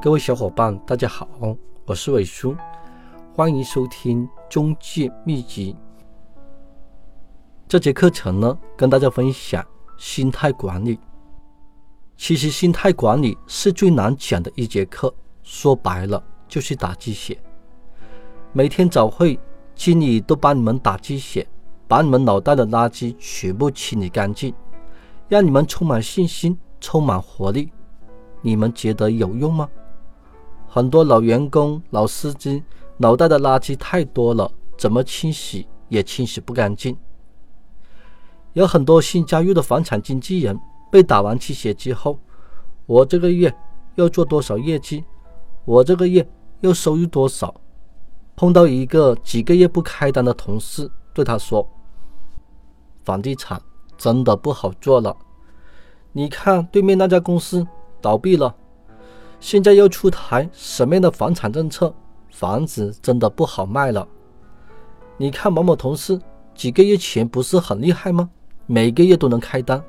各位小伙伴，大家好，我是伟叔，欢迎收听中介秘籍。这节课程呢，跟大家分享心态管理。其实，心态管理是最难讲的一节课，说白了就是打鸡血。每天早会，经理都帮你们打鸡血，把你们脑袋的垃圾全部清理干净，让你们充满信心，充满活力。你们觉得有用吗？很多老员工、老司机脑袋的垃圾太多了，怎么清洗也清洗不干净。有很多新加入的房产经纪人被打完鸡血之后，我这个月要做多少业绩？我这个月要收入多少？碰到一个几个月不开单的同事，对他说：“房地产真的不好做了，你看对面那家公司倒闭了。”现在又出台什么样的房产政策？房子真的不好卖了。你看某某同事几个月前不是很厉害吗？每个月都能开单。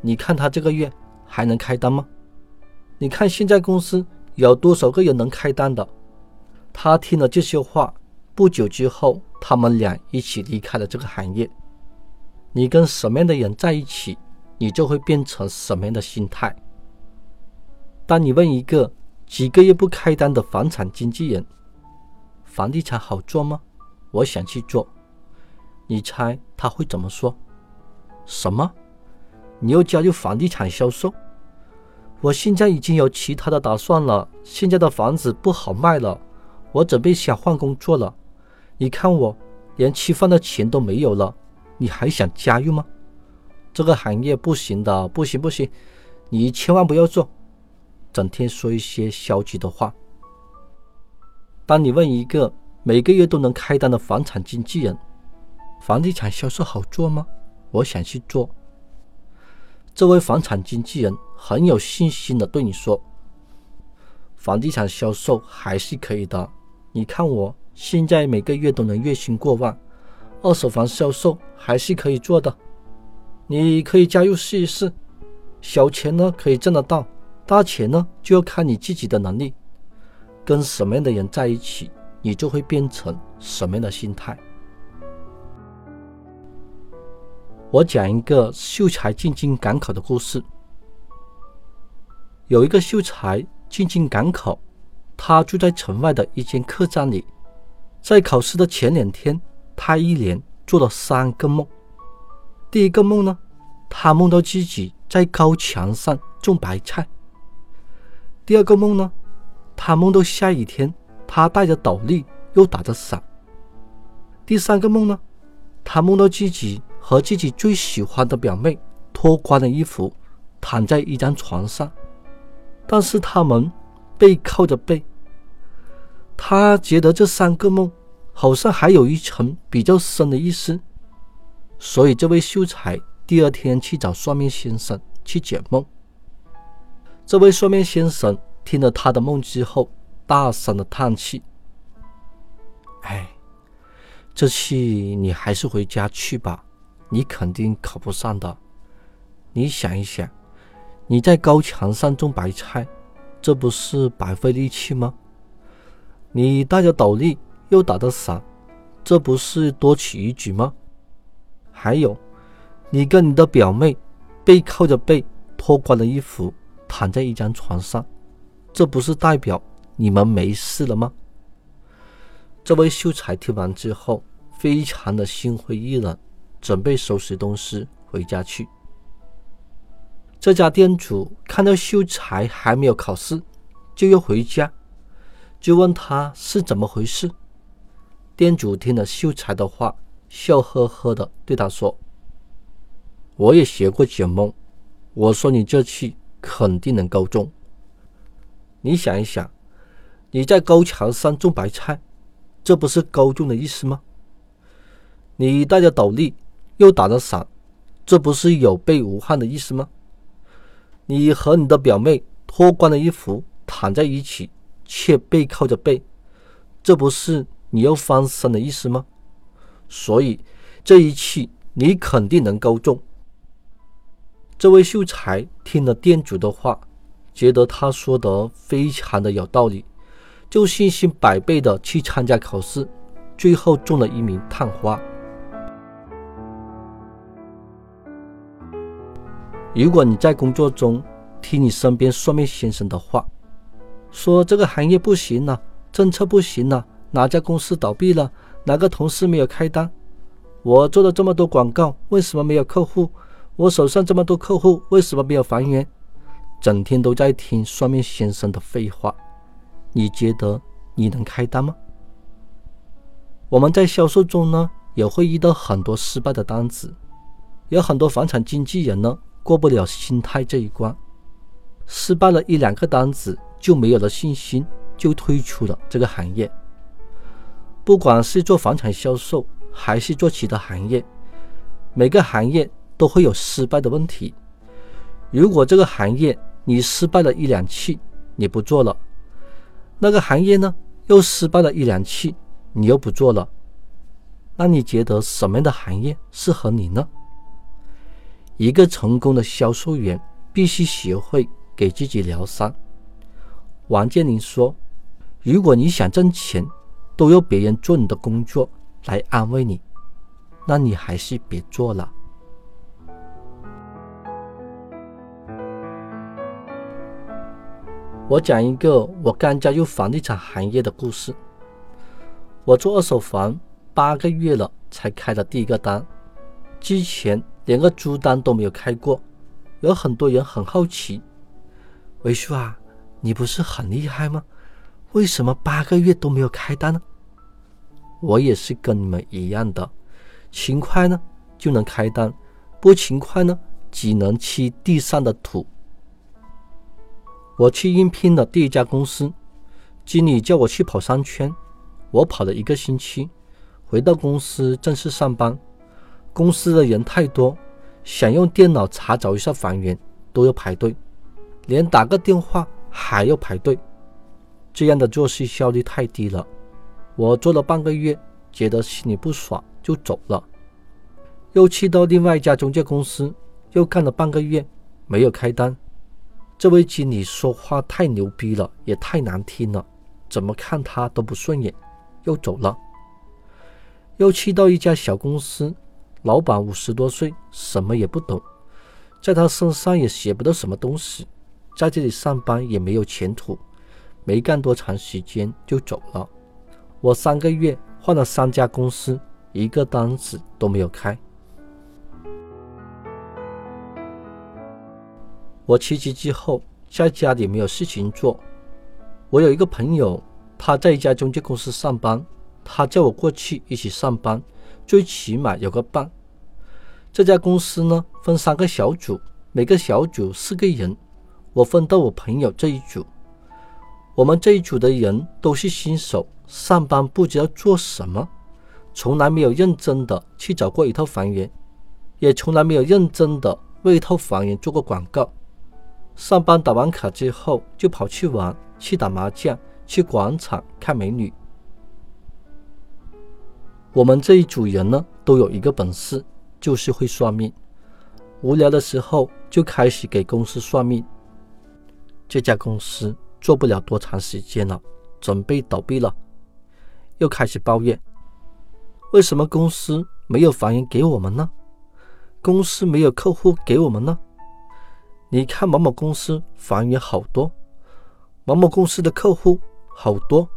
你看他这个月还能开单吗？你看现在公司有多少个人能开单的？他听了这些话，不久之后，他们俩一起离开了这个行业。你跟什么样的人在一起，你就会变成什么样的心态。当你问一个几个月不开单的房产经纪人：“房地产好做吗？”我想去做，你猜他会怎么说？什么？你又加入房地产销售？我现在已经有其他的打算了。现在的房子不好卖了，我准备想换工作了。你看我连吃饭的钱都没有了，你还想加入吗？这个行业不行的，不行不行，你千万不要做。整天说一些消极的话。当你问一个每个月都能开单的房产经纪人：“房地产销售好做吗？”我想去做。这位房产经纪人很有信心的对你说：“房地产销售还是可以的。你看我现在每个月都能月薪过万，二手房销售还是可以做的。你可以加入试一试，小钱呢可以挣得到。”大钱呢，就要看你自己的能力，跟什么样的人在一起，你就会变成什么样的心态。我讲一个秀才进京赶考的故事。有一个秀才进京赶考，他住在城外的一间客栈里。在考试的前两天，他一连做了三个梦。第一个梦呢，他梦到自己在高墙上种白菜。第二个梦呢，他梦到下雨天，他带着斗笠又打着伞。第三个梦呢，他梦到自己和自己最喜欢的表妹脱光了衣服，躺在一张床上，但是他们背靠着背。他觉得这三个梦好像还有一层比较深的意思，所以这位秀才第二天去找算命先生去解梦。这位算命先生听了他的梦之后，大声的叹气：“哎，这次你还是回家去吧，你肯定考不上的。你想一想，你在高墙上种白菜，这不是白费力气吗？你戴着斗笠又打着伞，这不是多此一举吗？还有，你跟你的表妹背靠着背，脱光了衣服。”躺在一张床上，这不是代表你们没事了吗？这位秀才听完之后，非常的心灰意冷，准备收拾东西回家去。这家店主看到秀才还没有考试就要回家，就问他是怎么回事。店主听了秀才的话，笑呵呵的对他说：“我也学过解梦，我说你这次。”肯定能高中。你想一想，你在高墙上种白菜，这不是高中的意思吗？你戴着斗笠又打着伞，这不是有备无患的意思吗？你和你的表妹脱光了衣服躺在一起，却背靠着背，这不是你要翻身的意思吗？所以这一期你肯定能高中。这位秀才听了店主的话，觉得他说的非常的有道理，就信心百倍的去参加考试，最后中了一名探花。如果你在工作中听你身边算命先生的话，说这个行业不行了，政策不行了，哪家公司倒闭了，哪个同事没有开单，我做了这么多广告，为什么没有客户？我手上这么多客户，为什么没有房源？整天都在听算命先生的废话，你觉得你能开单吗？我们在销售中呢，也会遇到很多失败的单子，有很多房产经纪人呢。过不了心态这一关，失败了一两个单子就没有了信心，就退出了这个行业。不管是做房产销售还是做其他行业，每个行业都会有失败的问题。如果这个行业你失败了一两次，你不做了；那个行业呢又失败了一两次，你又不做了，那你觉得什么样的行业适合你呢？一个成功的销售员必须学会给自己疗伤。王健林说：“如果你想挣钱，都要别人做你的工作来安慰你，那你还是别做了。”我讲一个我刚加入房地产行业的故事。我做二手房八个月了，才开了第一个单，之前。连个租单都没有开过，有很多人很好奇，维叔啊，你不是很厉害吗？为什么八个月都没有开单呢？我也是跟你们一样的，勤快呢就能开单，不勤快呢只能吃地上的土。我去应聘了第一家公司，经理叫我去跑三圈，我跑了一个星期，回到公司正式上班。公司的人太多，想用电脑查找一下房源都要排队，连打个电话还要排队，这样的做事效率太低了。我做了半个月，觉得心里不爽，就走了。又去到另外一家中介公司，又干了半个月，没有开单。这位经理说话太牛逼了，也太难听了，怎么看他都不顺眼，又走了。又去到一家小公司。老板五十多岁，什么也不懂，在他身上也学不到什么东西，在这里上班也没有前途，没干多长时间就走了。我三个月换了三家公司，一个单子都没有开。我辞职之后，在家里没有事情做。我有一个朋友，他在一家中介公司上班，他叫我过去一起上班。最起码有个伴。这家公司呢，分三个小组，每个小组四个人。我分到我朋友这一组。我们这一组的人都是新手，上班不知道做什么，从来没有认真的去找过一套房源，也从来没有认真的为一套房源做过广告。上班打完卡之后，就跑去玩，去打麻将，去广场看美女。我们这一组人呢，都有一个本事，就是会算命。无聊的时候就开始给公司算命。这家公司做不了多长时间了，准备倒闭了，又开始抱怨：为什么公司没有房源给我们呢？公司没有客户给我们呢？你看某某公司房源好多，某某公司的客户好多。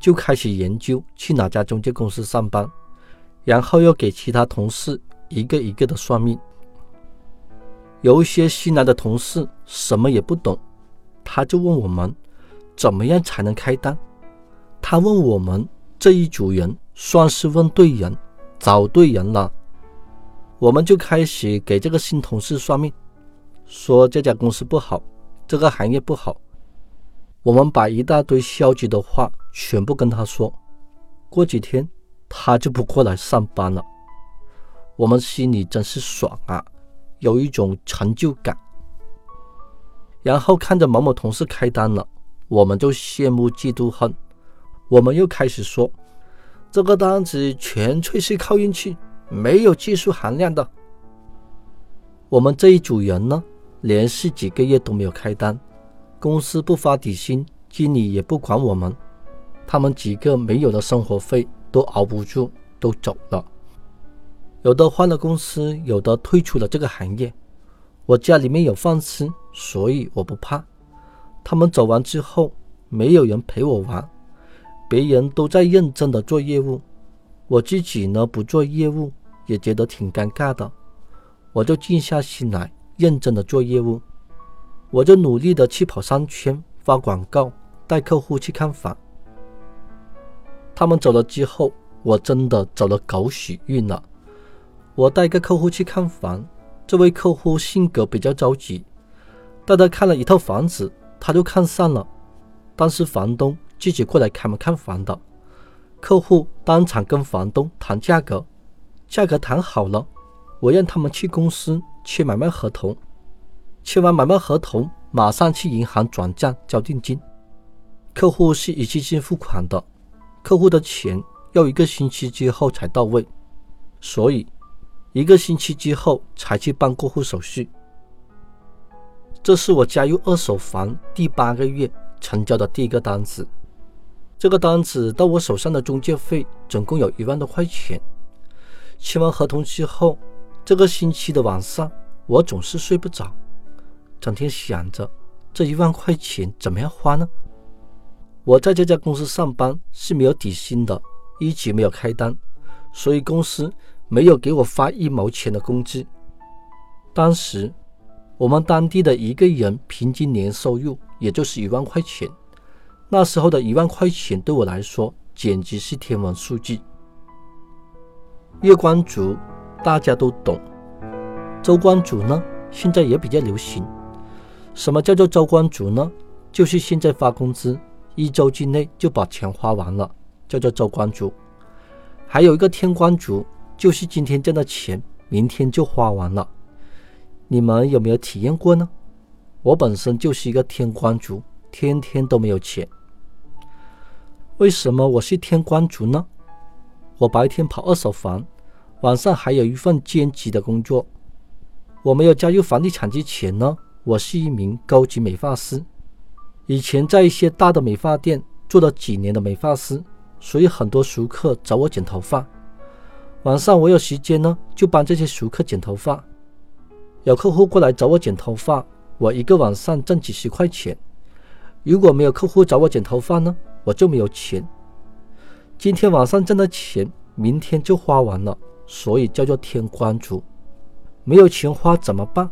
就开始研究去哪家中介公司上班，然后又给其他同事一个一个的算命。有一些新来的同事什么也不懂，他就问我们怎么样才能开单。他问我们这一组人算是问对人，找对人了。我们就开始给这个新同事算命，说这家公司不好，这个行业不好。我们把一大堆消极的话全部跟他说，过几天他就不过来上班了。我们心里真是爽啊，有一种成就感。然后看着某某同事开单了，我们就羡慕嫉妒恨。我们又开始说，这个单子纯粹是靠运气，没有技术含量的。我们这一组人呢，连续几个月都没有开单。公司不发底薪，经理也不管我们，他们几个没有了生活费，都熬不住，都走了。有的换了公司，有的退出了这个行业。我家里面有饭吃，所以我不怕。他们走完之后，没有人陪我玩，别人都在认真的做业务，我自己呢不做业务，也觉得挺尴尬的。我就静下心来，认真的做业务，我就努力的去跑商圈，发广告，带客户去看房。他们走了之后，我真的走了狗屎运了。我带一个客户去看房，这位客户性格比较着急，带他看了一套房子，他就看上了，但是房东自己过来开门看房的，客户当场跟房东谈价格，价格谈好了，我让他们去公司签买卖合同，签完买卖合同，马上去银行转账交定金，客户是一次性付款的，客户的钱要一个星期之后才到位，所以。一个星期之后才去办过户手续。这是我加入二手房第八个月成交的第一个单子。这个单子到我手上的中介费总共有一万多块钱。签完合同之后，这个星期的晚上我总是睡不着，整天想着这一万块钱怎么样花呢？我在这家公司上班是没有底薪的，一直没有开单，所以公司。没有给我发一毛钱的工资。当时，我们当地的一个人平均年收入也就是一万块钱。那时候的一万块钱对我来说简直是天文数字。月光族大家都懂，周光族呢现在也比较流行。什么叫做周光族呢？就是现在发工资一周之内就把钱花完了，叫做周光族。还有一个天光族。就是今天挣的钱，明天就花完了。你们有没有体验过呢？我本身就是一个天光族，天天都没有钱。为什么我是天光族呢？我白天跑二手房，晚上还有一份兼职的工作。我没有加入房地产之前呢，我是一名高级美发师，以前在一些大的美发店做了几年的美发师，所以很多熟客找我剪头发。晚上我有时间呢，就帮这些熟客剪头发。有客户过来找我剪头发，我一个晚上挣几十块钱。如果没有客户找我剪头发呢，我就没有钱。今天晚上挣的钱，明天就花完了，所以叫做天官族。没有钱花怎么办？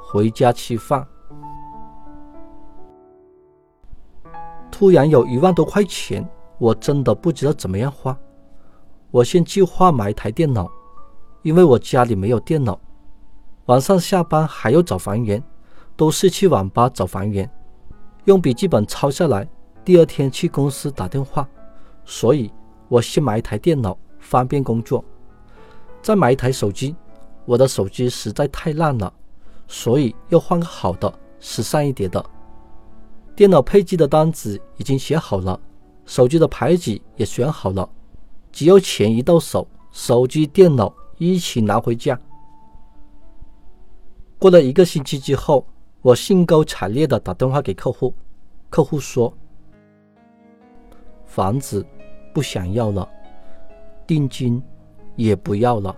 回家吃饭。突然有一万多块钱，我真的不知道怎么样花。我先计划买一台电脑，因为我家里没有电脑。晚上下班还要找房源，都是去网吧找房源，用笔记本抄下来，第二天去公司打电话。所以，我先买一台电脑，方便工作。再买一台手机，我的手机实在太烂了，所以要换个好的、时尚一点的。电脑配置的单子已经写好了，手机的牌子也选好了。只要钱一到手，手机、电脑一起拿回家。过了一个星期之后，我兴高采烈的打电话给客户，客户说：“房子不想要了，定金也不要了。”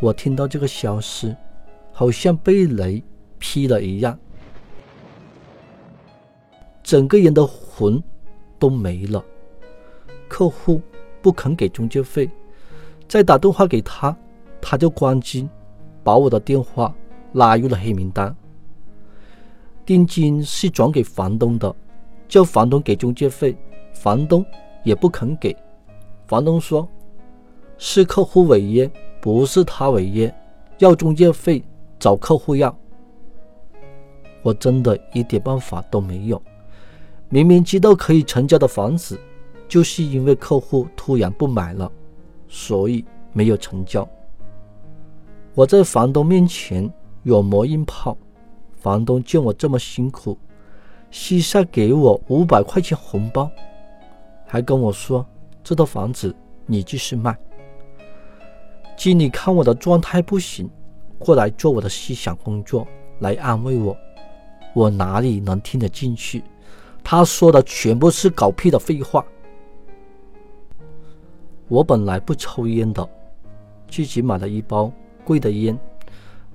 我听到这个消息，好像被雷劈了一样，整个人的魂都没了。客户。不肯给中介费，再打电话给他，他就关机，把我的电话拉入了黑名单。定金是转给房东的，叫房东给中介费，房东也不肯给。房东说是客户违约，不是他违约，要中介费找客户要。我真的一点办法都没有，明明知道可以成交的房子。就是因为客户突然不买了，所以没有成交。我在房东面前软磨硬泡，房东见我这么辛苦，私下给我五百块钱红包，还跟我说这套房子你继续卖。经理看我的状态不行，过来做我的思想工作，来安慰我。我哪里能听得进去？他说的全部是狗屁的废话。我本来不抽烟的，自己买了一包贵的烟，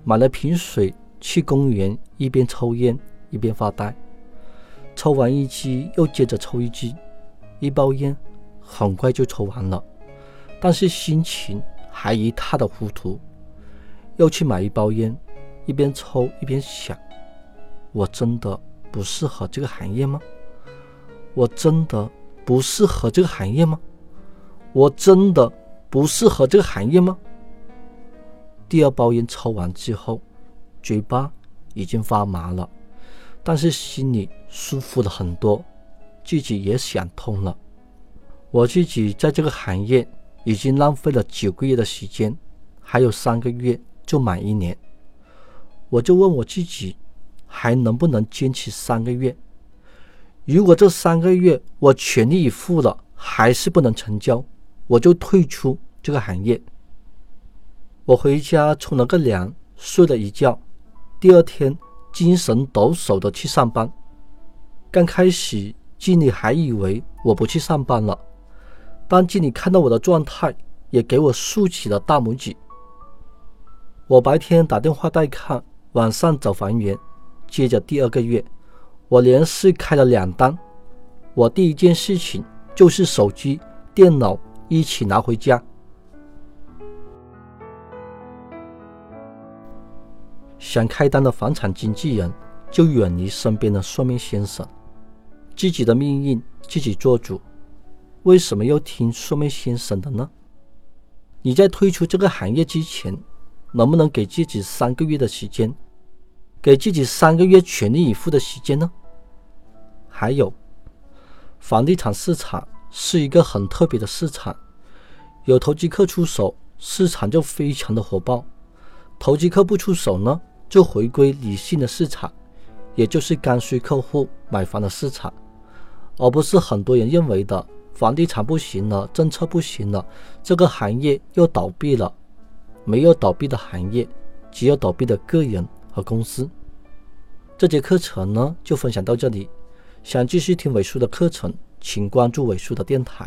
买了瓶水，去公园一边抽烟一边发呆。抽完一支又接着抽一支，一包烟很快就抽完了，但是心情还一塌的糊涂。又去买一包烟，一边抽一边想：我真的不适合这个行业吗？我真的不适合这个行业吗？我真的不适合这个行业吗？第二包烟抽完之后，嘴巴已经发麻了，但是心里舒服了很多，自己也想通了。我自己在这个行业已经浪费了九个月的时间，还有三个月就满一年，我就问我自己，还能不能坚持三个月？如果这三个月我全力以赴了，还是不能成交，我就退出这个行业。我回家冲了个凉，睡了一觉，第二天精神抖擞的去上班。刚开始经理还以为我不去上班了，当经理看到我的状态，也给我竖起了大拇指。我白天打电话带看，晚上找房源，接着第二个月。我连续开了两单，我第一件事情就是手机、电脑一起拿回家。想开单的房产经纪人就远离身边的算命先生，自己的命运自己做主。为什么要听算命先生的呢？你在退出这个行业之前，能不能给自己三个月的时间？给自己三个月全力以赴的时间呢？还有，房地产市场是一个很特别的市场，有投机客出手，市场就非常的火爆；投机客不出手呢，就回归理性的市场，也就是刚需客户买房的市场，而不是很多人认为的房地产不行了，政策不行了，这个行业又倒闭了。没有倒闭的行业，只有倒闭的个人。和公司，这节课程呢就分享到这里。想继续听伟叔的课程，请关注伟叔的电台。